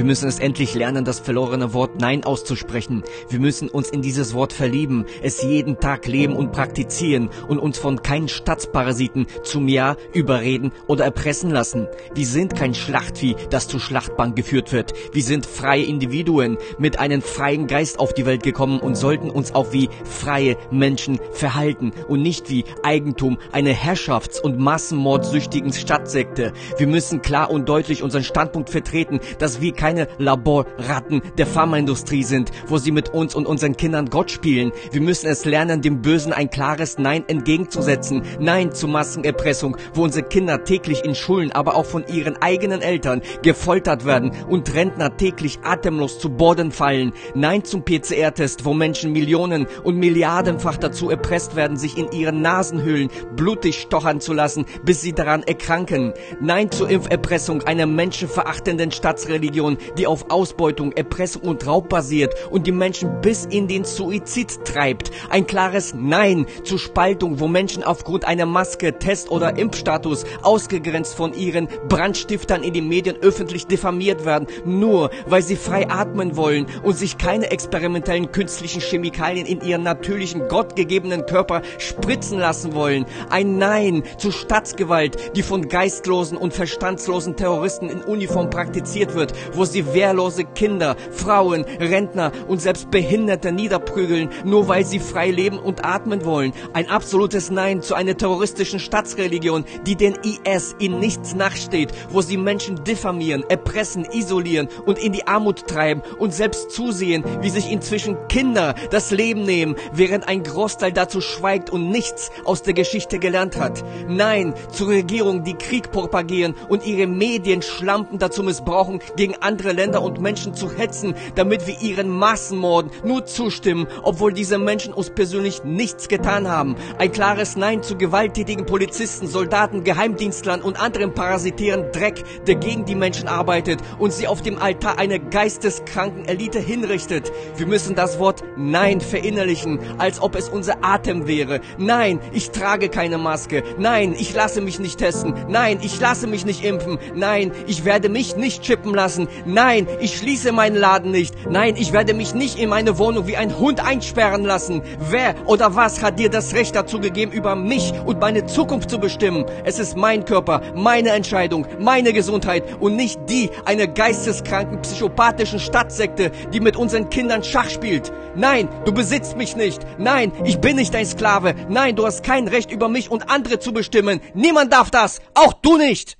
Wir müssen es endlich lernen, das verlorene Wort Nein auszusprechen. Wir müssen uns in dieses Wort verlieben, es jeden Tag leben und praktizieren und uns von keinen Staatsparasiten zum Ja überreden oder erpressen lassen. Wir sind kein Schlachtvieh, das zur Schlachtbank geführt wird. Wir sind freie Individuen mit einem freien Geist auf die Welt gekommen und sollten uns auch wie freie Menschen verhalten und nicht wie Eigentum einer herrschafts- und massenmordsüchtigen Stadtsekte. Wir müssen klar und deutlich unseren Standpunkt vertreten, dass wir keine Laborratten der Pharmaindustrie sind, wo sie mit uns und unseren Kindern Gott spielen. Wir müssen es lernen, dem Bösen ein klares Nein entgegenzusetzen. Nein zur Massenerpressung, wo unsere Kinder täglich in Schulen, aber auch von ihren eigenen Eltern gefoltert werden und Rentner täglich atemlos zu Boden fallen. Nein zum PCR-Test, wo Menschen Millionen und Milliardenfach dazu erpresst werden, sich in ihren Nasenhöhlen blutig stochern zu lassen, bis sie daran erkranken. Nein zur Impferpressung einer menschenverachtenden Staatsreligion Religion, die auf Ausbeutung, Erpressung und Raub basiert und die Menschen bis in den Suizid treibt. Ein klares Nein zur Spaltung, wo Menschen aufgrund einer Maske, Test oder Impfstatus ausgegrenzt von ihren Brandstiftern in den Medien öffentlich diffamiert werden, nur weil sie frei atmen wollen und sich keine experimentellen künstlichen Chemikalien in ihren natürlichen, gottgegebenen Körper spritzen lassen wollen. Ein Nein zur Staatsgewalt, die von geistlosen und verstandslosen Terroristen in Uniform praktiziert wird, wo sie wehrlose Kinder, Frauen, Rentner und selbst Behinderte niederprügeln, nur weil sie frei leben und atmen wollen. Ein absolutes Nein zu einer terroristischen Staatsreligion, die den IS in nichts nachsteht, wo sie Menschen diffamieren, erpressen, isolieren und in die Armut treiben und selbst zusehen, wie sich inzwischen Kinder das Leben nehmen, während ein Großteil dazu schweigt und nichts aus der Geschichte gelernt hat. Nein zur Regierung, die Krieg propagieren und ihre Medien schlampen dazu missbrauchen, andere Länder und Menschen zu hetzen, damit wir ihren Massenmorden nur zustimmen, obwohl diese Menschen uns persönlich nichts getan haben. Ein klares Nein zu gewalttätigen Polizisten, Soldaten, Geheimdienstlern und anderen parasitären Dreck, der gegen die Menschen arbeitet und sie auf dem Altar einer geisteskranken Elite hinrichtet. Wir müssen das Wort Nein verinnerlichen, als ob es unser Atem wäre. Nein, ich trage keine Maske. Nein, ich lasse mich nicht testen. Nein, ich lasse mich nicht impfen. Nein, ich werde mich nicht chippen lassen. Nein, ich schließe meinen Laden nicht. Nein, ich werde mich nicht in meine Wohnung wie ein Hund einsperren lassen. Wer oder was hat dir das Recht dazu gegeben, über mich und meine Zukunft zu bestimmen? Es ist mein Körper, meine Entscheidung, meine Gesundheit und nicht die einer geisteskranken, psychopathischen Stadtsekte, die mit unseren Kindern Schach spielt. Nein, du besitzt mich nicht. Nein, ich bin nicht dein Sklave. Nein, du hast kein Recht über mich und andere zu bestimmen. Niemand darf das. Auch du nicht.